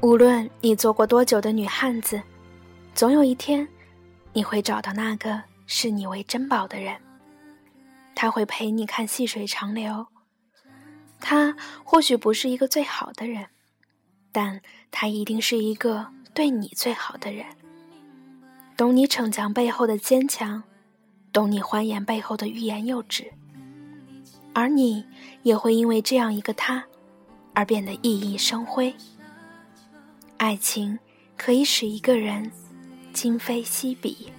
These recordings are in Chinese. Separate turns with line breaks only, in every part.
无论你做过多久的女汉子，总有一天，你会找到那个视你为珍宝的人。他会陪你看细水长流。他或许不是一个最好的人，但他一定是一个对你最好的人。懂你逞强背后的坚强，懂你欢颜背后的欲言又止。而你也会因为这样一个他，而变得熠熠生辉。爱情可以使一个人今非昔比。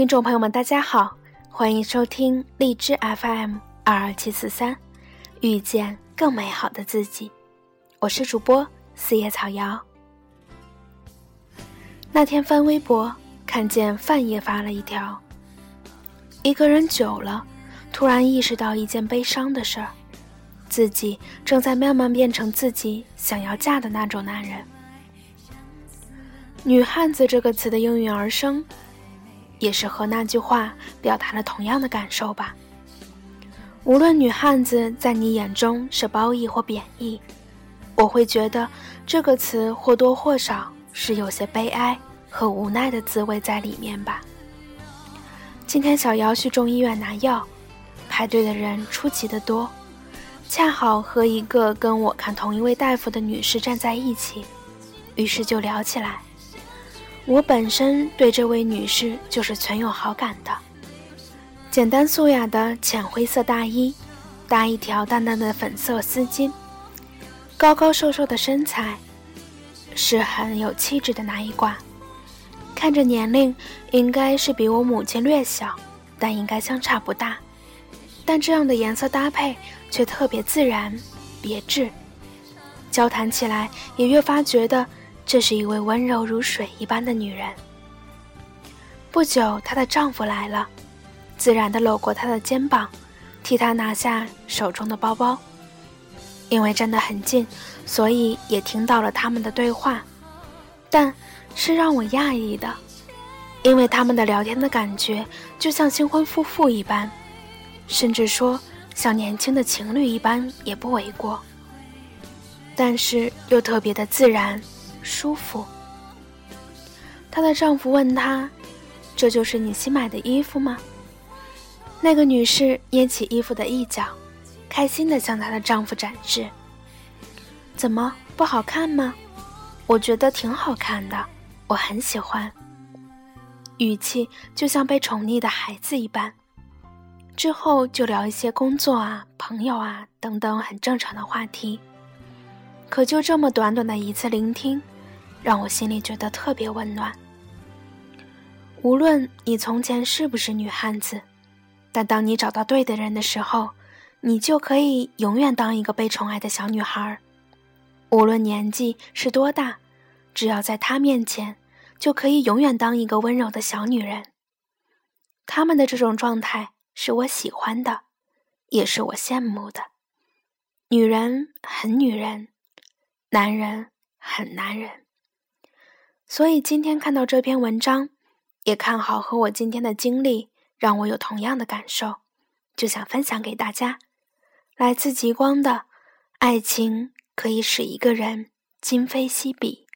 听众朋友们，大家好，欢迎收听荔枝 FM 二二七四三，遇见更美好的自己，我是主播四叶草瑶。那天翻微博，看见范爷发了一条：一个人久了，突然意识到一件悲伤的事儿，自己正在慢慢变成自己想要嫁的那种男人。女汉子这个词的应运而生。也是和那句话表达了同样的感受吧。无论女汉子在你眼中是褒义或贬义，我会觉得这个词或多或少是有些悲哀和无奈的滋味在里面吧。今天小姚去中医院拿药，排队的人出奇的多，恰好和一个跟我看同一位大夫的女士站在一起，于是就聊起来。我本身对这位女士就是存有好感的。简单素雅的浅灰色大衣，搭一条淡淡的粉色丝巾，高高瘦瘦的身材，是很有气质的那一挂。看着年龄应该是比我母亲略小，但应该相差不大。但这样的颜色搭配却特别自然、别致，交谈起来也越发觉得。这是一位温柔如水一般的女人。不久，她的丈夫来了，自然地搂过她的肩膀，替她拿下手中的包包。因为站得很近，所以也听到了他们的对话，但是让我讶异的，因为他们的聊天的感觉就像新婚夫妇一般，甚至说像年轻的情侣一般也不为过。但是又特别的自然。舒服。她的丈夫问她：“这就是你新买的衣服吗？”那个女士捏起衣服的一角，开心地向她的丈夫展示：“怎么不好看吗？我觉得挺好看的，我很喜欢。”语气就像被宠溺的孩子一般。之后就聊一些工作啊、朋友啊等等很正常的话题。可就这么短短的一次聆听，让我心里觉得特别温暖。无论你从前是不是女汉子，但当你找到对的人的时候，你就可以永远当一个被宠爱的小女孩。无论年纪是多大，只要在他面前，就可以永远当一个温柔的小女人。他们的这种状态是我喜欢的，也是我羡慕的。女人很女人。男人很男人，所以今天看到这篇文章，也看好和我今天的经历让我有同样的感受，就想分享给大家。来自极光的爱情，可以使一个人今非昔比。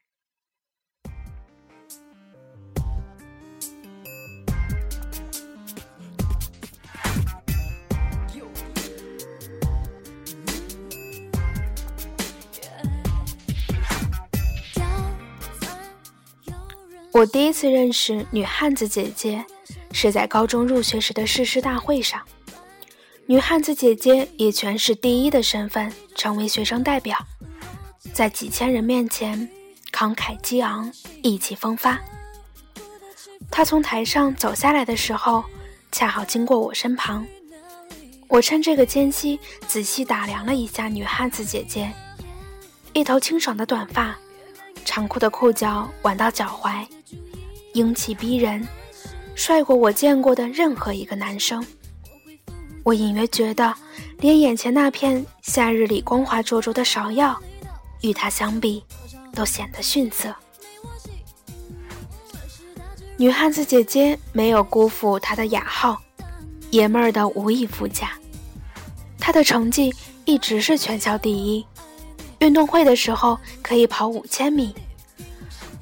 我第一次认识女汉子姐姐，是在高中入学时的誓师大会上。女汉子姐姐以全市第一的身份成为学生代表，在几千人面前慷慨激昂，意气风发。他从台上走下来的时候，恰好经过我身旁。我趁这个间隙，仔细打量了一下女汉子姐姐，一头清爽的短发，长裤的裤脚挽到脚踝，英气逼人，帅过我见过的任何一个男生。我隐约觉得，连眼前那片夏日里光滑灼灼的芍药，与他相比，都显得逊色。女汉子姐姐没有辜负她的雅号，爷们儿的无以复加。她的成绩一直是全校第一，运动会的时候可以跑五千米。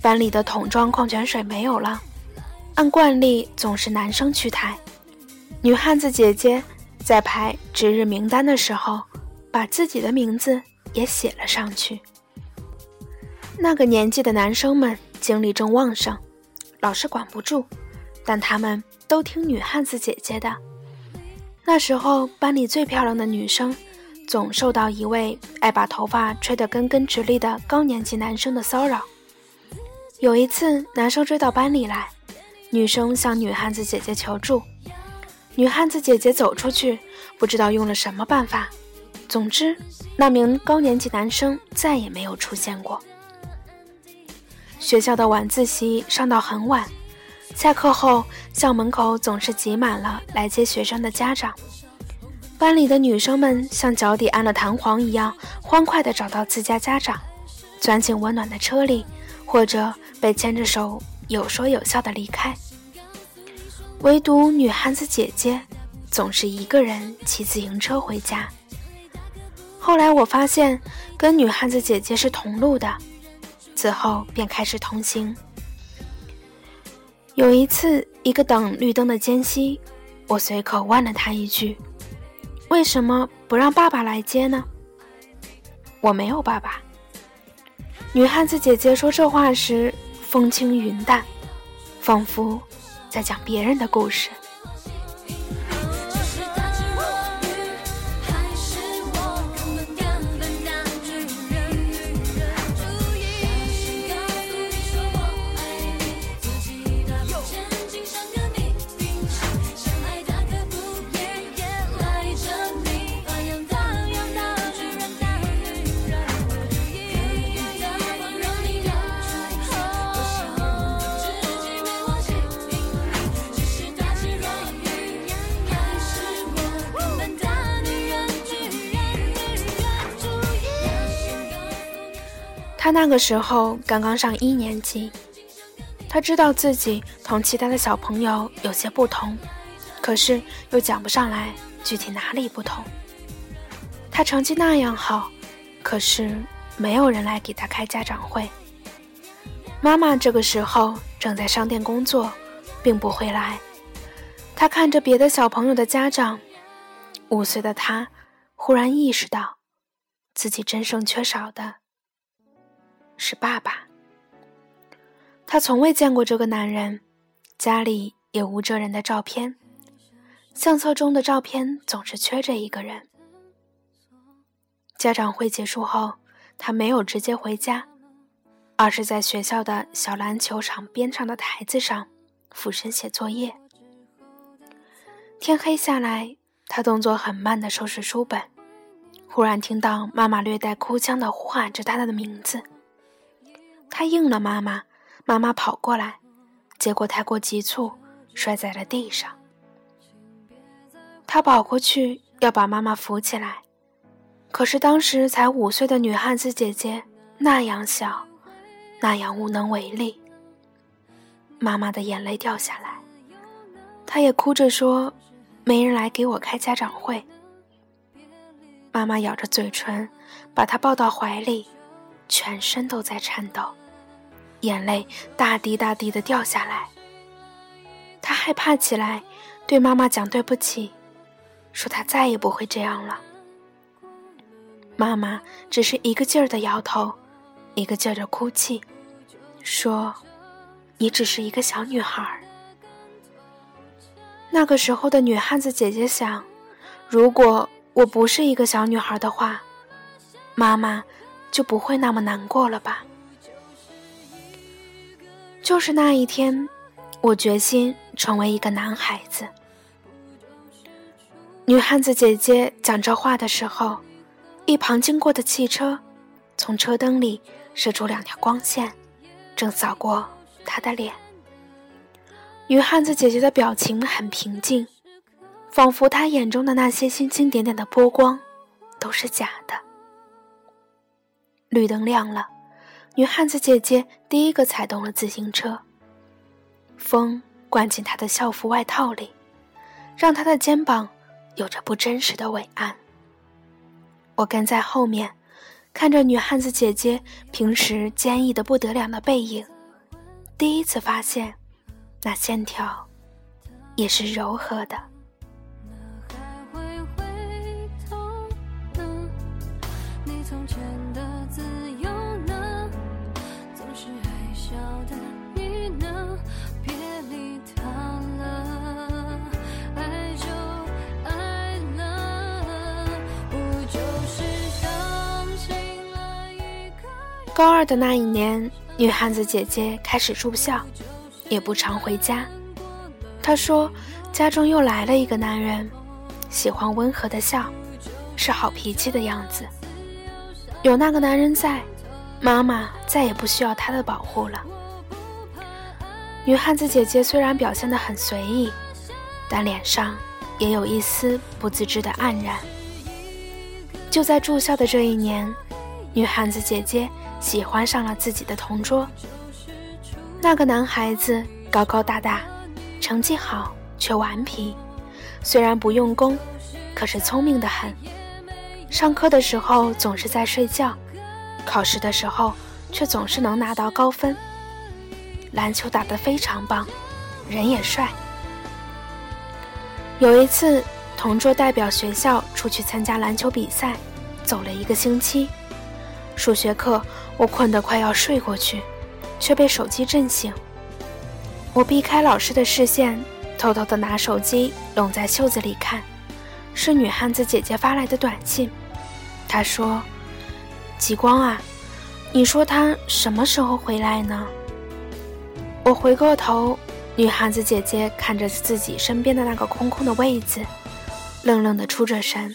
班里的桶装矿泉水没有了，按惯例总是男生去抬，女汉子姐姐在排值日名单的时候，把自己的名字也写了上去。那个年纪的男生们精力正旺盛。老师管不住，但他们都听女汉子姐姐的。那时候班里最漂亮的女生，总受到一位爱把头发吹得根根直立的高年级男生的骚扰。有一次，男生追到班里来，女生向女汉子姐姐求助，女汉子姐姐走出去，不知道用了什么办法。总之，那名高年级男生再也没有出现过。学校的晚自习上到很晚，下课后校门口总是挤满了来接学生的家长。班里的女生们像脚底安了弹簧一样，欢快地找到自家家长，钻进温暖的车里，或者被牵着手有说有笑地离开。唯独女汉子姐姐总是一个人骑自行车回家。后来我发现，跟女汉子姐姐是同路的。此后便开始同行。有一次，一个等绿灯的间隙，我随口问了她一句：“为什么不让爸爸来接呢？”我没有爸爸。女汉子姐姐说这话时，风轻云淡，仿佛在讲别人的故事。那个时候刚刚上一年级，他知道自己同其他的小朋友有些不同，可是又讲不上来具体哪里不同。他成绩那样好，可是没有人来给他开家长会。妈妈这个时候正在商店工作，并不会来。他看着别的小朋友的家长，五岁的他忽然意识到，自己真正缺少的。是爸爸。他从未见过这个男人，家里也无这人的照片，相册中的照片总是缺着一个人。家长会结束后，他没有直接回家，而是在学校的小篮球场边上的台子上俯身写作业。天黑下来，他动作很慢地收拾书本，忽然听到妈妈略带哭腔地呼喊着他的名字。他应了妈妈，妈妈跑过来，结果太过急促，摔在了地上。他跑过去要把妈妈扶起来，可是当时才五岁的女汉子姐姐那样小，那样无能为力。妈妈的眼泪掉下来，她也哭着说：“没人来给我开家长会。”妈妈咬着嘴唇，把她抱到怀里，全身都在颤抖。眼泪大滴大滴的掉下来，他害怕起来，对妈妈讲对不起，说他再也不会这样了。妈妈只是一个劲儿的摇头，一个劲儿的哭泣，说：“你只是一个小女孩。”那个时候的女汉子姐姐想，如果我不是一个小女孩的话，妈妈就不会那么难过了吧。就是那一天，我决心成为一个男孩子。女汉子姐姐讲这话的时候，一旁经过的汽车从车灯里射出两条光线，正扫过她的脸。女汉子姐姐的表情很平静，仿佛她眼中的那些星星点点的波光都是假的。绿灯亮了。女汉子姐姐第一个踩动了自行车，风灌进她的校服外套里，让她的肩膀有着不真实的伟岸。我跟在后面，看着女汉子姐姐平时坚毅的不得了的背影，第一次发现，那线条也是柔和的。高二的那一年，女汉子姐姐开始住校，也不常回家。她说，家中又来了一个男人，喜欢温和的笑，是好脾气的样子。有那个男人在，妈妈再也不需要他的保护了。女汉子姐姐虽然表现得很随意，但脸上也有一丝不自知的黯然。就在住校的这一年，女汉子姐姐。喜欢上了自己的同桌。那个男孩子高高大大，成绩好却顽皮，虽然不用功，可是聪明的很。上课的时候总是在睡觉，考试的时候却总是能拿到高分。篮球打得非常棒，人也帅。有一次，同桌代表学校出去参加篮球比赛，走了一个星期。数学课，我困得快要睡过去，却被手机震醒。我避开老师的视线，偷偷地拿手机拢在袖子里看，是女汉子姐姐发来的短信。她说：“极光啊，你说他什么时候回来呢？”我回过头，女汉子姐姐看着自己身边的那个空空的位子，愣愣地出着神，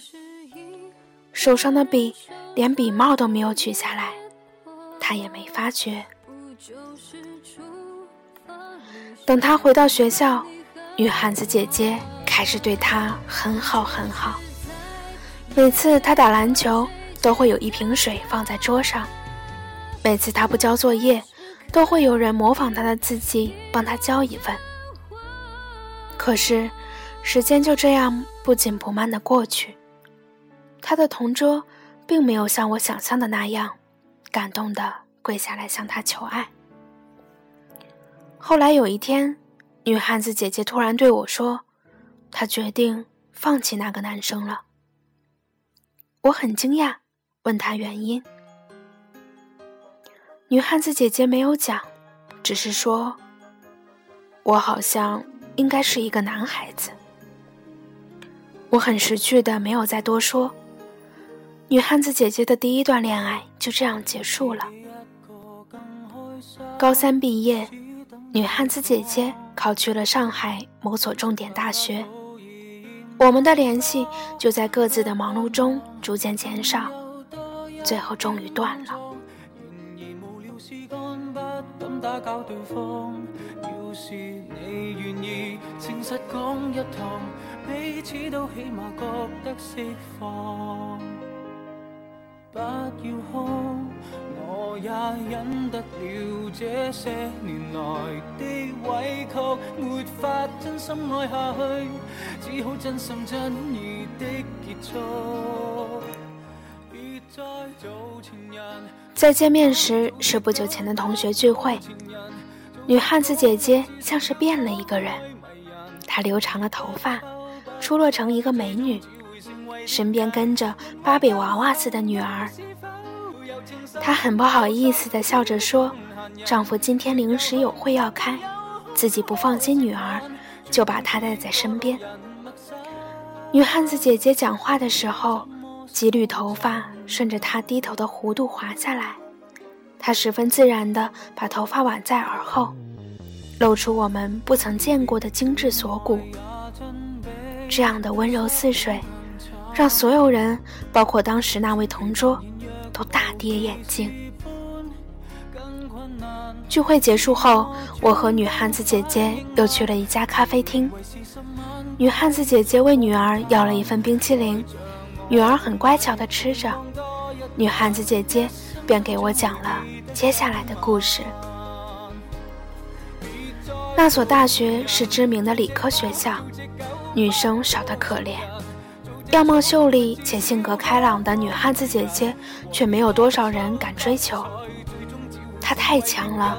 手上的笔。连笔帽都没有取下来，他也没发觉。等他回到学校，女汉子姐姐开始对他很好很好。每次他打篮球，都会有一瓶水放在桌上；每次他不交作业，都会有人模仿他的字迹帮他交一份。可是，时间就这样不紧不慢的过去，他的同桌。并没有像我想象的那样，感动的跪下来向他求爱。后来有一天，女汉子姐姐突然对我说：“她决定放弃那个男生了。”我很惊讶，问她原因。女汉子姐姐没有讲，只是说：“我好像应该是一个男孩子。”我很识趣的没有再多说。女汉子姐姐的第一段恋爱就这样结束了。高三毕业，女汉子姐姐考去了上海某所重点大学。我们的联系就在各自的忙碌中逐渐减少，最后终于断了。不要哭，我也忍得了这些年来的委屈，没法真心爱下去，只好真心真意的结束。再做情人。在见面时是不久前的同学聚会，女汉子姐姐像是变了一个人，她留长了头发，出落成一个美女。身边跟着芭比娃娃似的女儿，她很不好意思地笑着说：“丈夫今天临时有会要开，自己不放心女儿，就把她带在身边。”女汉子姐姐讲话的时候，几缕头发顺着她低头的弧度滑下来，她十分自然地把头发挽在耳后，露出我们不曾见过的精致锁骨。这样的温柔似水，让所有人，包括当时那位同桌，都大跌眼镜。聚会结束后，我和女汉子姐姐又去了一家咖啡厅。女汉子姐姐为女儿要了一份冰淇淋，女儿很乖巧地吃着。女汉子姐姐便给我讲了接下来的故事。那所大学是知名的理科学校，女生少得可怜。样貌秀丽且性格开朗的女汉子姐姐，却没有多少人敢追求。她太强了，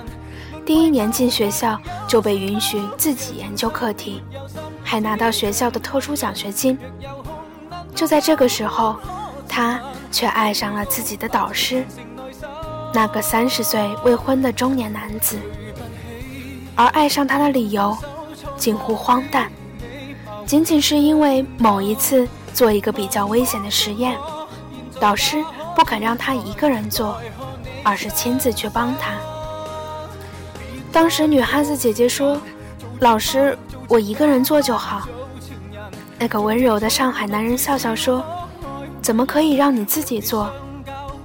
第一年进学校就被允许自己研究课题。还拿到学校的特殊奖学金。就在这个时候，他却爱上了自己的导师，那个三十岁未婚的中年男子。而爱上他的理由近乎荒诞，仅仅是因为某一次做一个比较危险的实验，导师不肯让他一个人做，而是亲自去帮他。当时女汉子姐姐说：“老师。”我一个人做就好。那个温柔的上海男人笑笑说：“怎么可以让你自己做？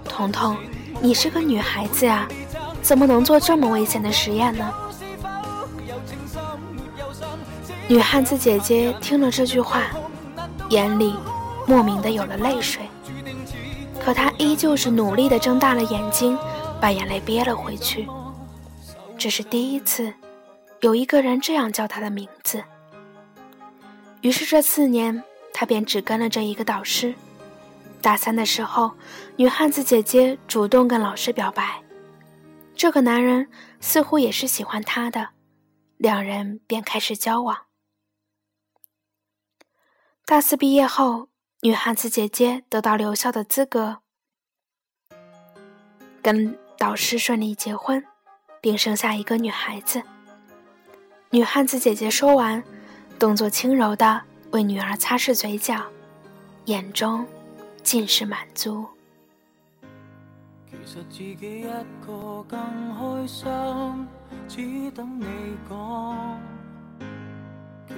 彤彤，你是个女孩子呀，怎么能做这么危险的实验呢？”女汉子姐姐听了这句话，眼里莫名的有了泪水，可他依旧是努力的睁大了眼睛，把眼泪憋了回去。这是第一次。有一个人这样叫他的名字，于是这四年他便只跟了这一个导师。大三的时候，女汉子姐姐主动跟老师表白，这个男人似乎也是喜欢她的，两人便开始交往。大四毕业后，女汉子姐姐得到留校的资格，跟导师顺利结婚，并生下一个女孩子。女汉子姐姐说完，动作轻柔的为女儿擦拭嘴角，眼中尽是满足。其实自
己一个更开心，只等你
讲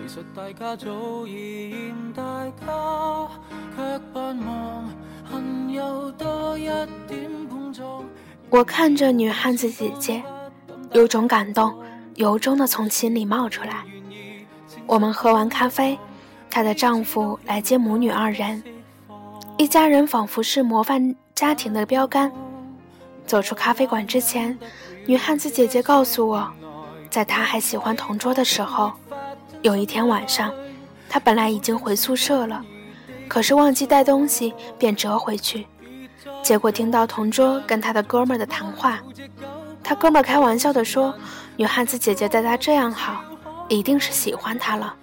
实大家早已厌大家，却盼望恨有多
一
点碰撞
我看着女汉子姐姐，有种感动。由衷的从心里冒出来。我们喝完咖啡，她的丈夫来接母女二人，一家人仿佛是模范家庭的标杆。走出咖啡馆之前，女汉子姐姐告诉我，在她还喜欢同桌的时候，有一天晚上，她本来已经回宿舍了，可是忘记带东西，便折回去，结果听到同桌跟他的哥们儿的谈话。他哥们儿开玩笑的说：“女汉子姐姐待他这样好，一定是喜欢他了。”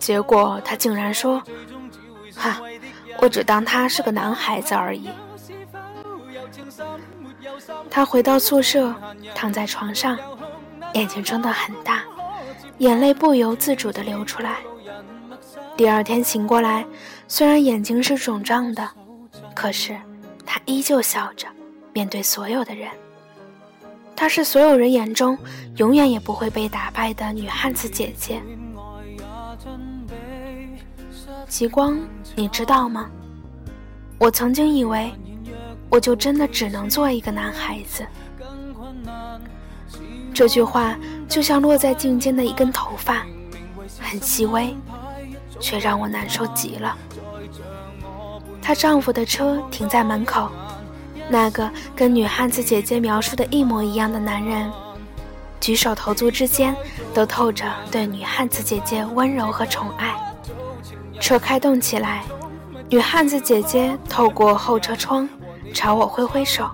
结果他竟然说：“哈，我只当他是个男孩子而已。”他回到宿舍，躺在床上，眼睛睁得很大，眼泪不由自主地流出来。第二天醒过来，虽然眼睛是肿胀的，可是他依旧笑着面对所有的人。她是所有人眼中永远也不会被打败的女汉子姐姐。极光，你知道吗？我曾经以为，我就真的只能做一个男孩子。这句话就像落在颈间的一根头发，很细微，却让我难受极了。她丈夫的车停在门口。那个跟女汉子姐姐描述的一模一样的男人，举手投足之间都透着对女汉子姐姐温柔和宠爱。车开动起来，女汉子姐姐透过后车窗朝我挥挥手，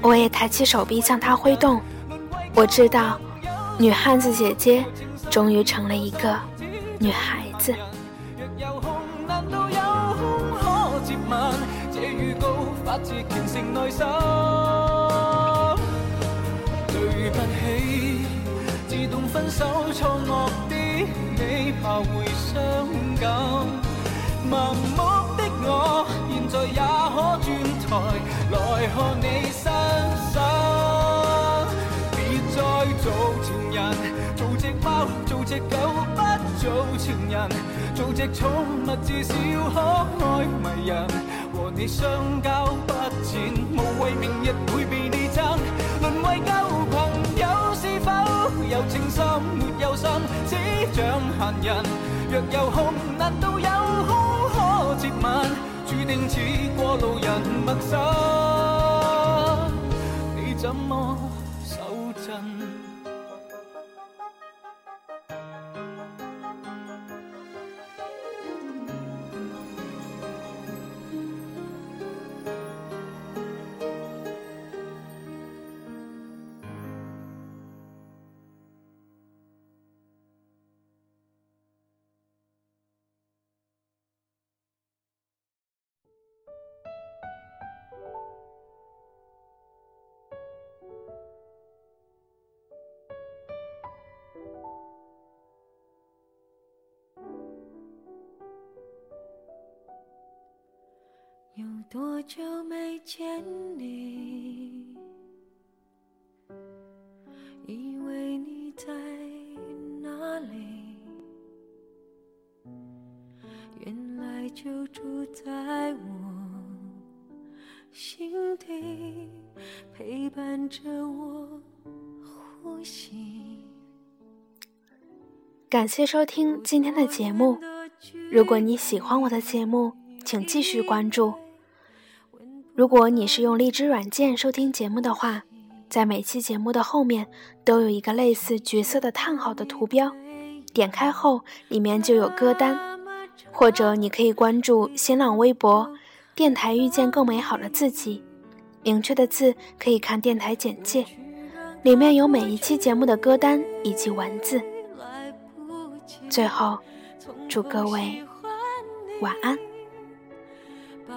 我也抬起手臂向她挥动。我知道，女汉子姐姐终于成了一个女孩子。发自虔诚内心，对不起，自动分手错愕的你，怕会伤感。盲目的我，现在也可转台来看你身上，别再做。
做只狗不做情人，做只宠物至少可爱迷人。和你相交不浅，无谓明日会被你憎。沦为旧朋友是否有情深没有心，只像闲人。若有空，难道有空可接吻？注定似过路人陌生，你怎么
多久没见你？以为你在哪里？原来就住在我心底，陪伴着我呼吸。
感谢收听今天的节目。如果你喜欢我的节目，请继续关注。如果你是用荔枝软件收听节目的话，在每期节目的后面都有一个类似橘色的叹号的图标，点开后里面就有歌单。或者你可以关注新浪微博“电台遇见更美好的自己”，明确的字可以看电台简介，里面有每一期节目的歌单以及文字。最后，祝各位晚安。